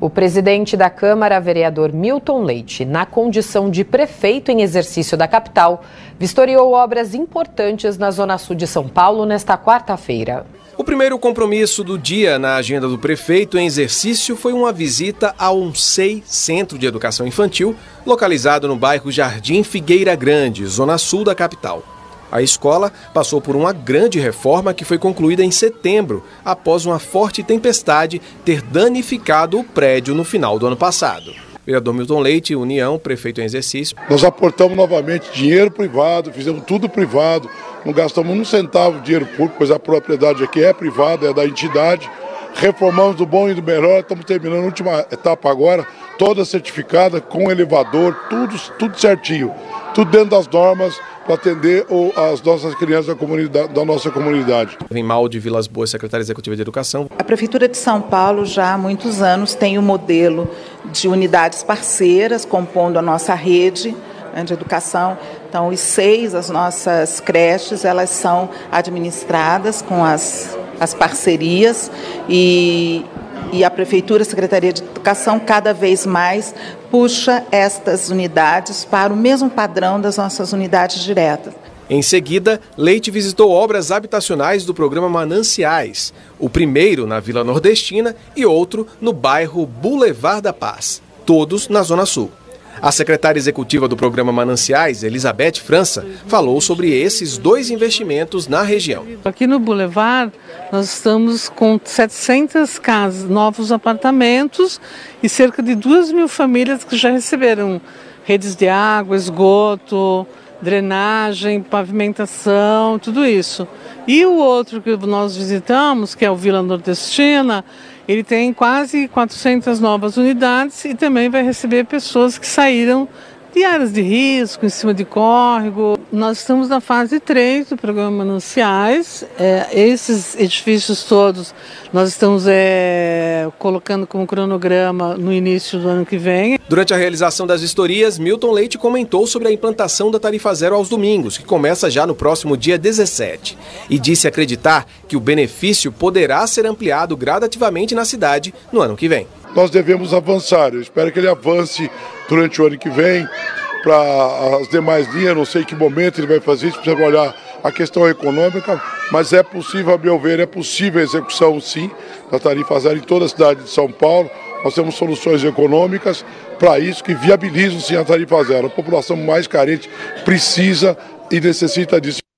O presidente da Câmara, vereador Milton Leite, na condição de prefeito em exercício da capital, vistoriou obras importantes na Zona Sul de São Paulo nesta quarta-feira. O primeiro compromisso do dia na agenda do prefeito em exercício foi uma visita ao UNSEI Centro de Educação Infantil, localizado no bairro Jardim Figueira Grande, zona sul da capital. A escola passou por uma grande reforma que foi concluída em setembro, após uma forte tempestade ter danificado o prédio no final do ano passado. Vereador Milton Leite, União, prefeito em exercício. Nós aportamos novamente dinheiro privado, fizemos tudo privado, não gastamos um centavo de dinheiro público, pois a propriedade aqui é privada, é da entidade. Reformamos do bom e do melhor, estamos terminando a última etapa agora, toda certificada, com elevador, tudo, tudo certinho, tudo dentro das normas para atender as nossas crianças da, comunidade, da nossa comunidade. Vem mal de Vilas Boas, secretária executiva de Educação. A Prefeitura de São Paulo já há muitos anos tem o um modelo de unidades parceiras compondo a nossa rede né, de educação. Então, os seis, as nossas creches, elas são administradas com as, as parcerias e, e a Prefeitura, a Secretaria de Educação, cada vez mais puxa estas unidades para o mesmo padrão das nossas unidades diretas. Em seguida, Leite visitou obras habitacionais do programa Mananciais, o primeiro na Vila Nordestina e outro no bairro Boulevard da Paz, todos na Zona Sul. A secretária executiva do programa Mananciais, Elizabeth França, falou sobre esses dois investimentos na região. Aqui no Boulevard, nós estamos com 700 casas, novos apartamentos e cerca de 2 mil famílias que já receberam redes de água, esgoto, drenagem, pavimentação, tudo isso. E o outro que nós visitamos, que é o Vila Nordestina, ele tem quase 400 novas unidades e também vai receber pessoas que saíram de áreas de risco, em cima de córrego. Nós estamos na fase 3 do programa Mananciais. É, esses edifícios todos nós estamos é, colocando como cronograma no início do ano que vem. Durante a realização das vistorias, Milton Leite comentou sobre a implantação da tarifa zero aos domingos, que começa já no próximo dia 17, e disse acreditar que o benefício poderá ser ampliado gradativamente na cidade no ano que vem. Nós devemos avançar. Eu espero que ele avance durante o ano que vem para as demais linhas. Não sei que momento ele vai fazer isso, precisa olhar a questão econômica, mas é possível, a meu ver, é possível a execução sim da tarifa zero em toda a cidade de São Paulo. Nós temos soluções econômicas para isso que viabilizam sim a tarifa zero. A população mais carente precisa e necessita disso.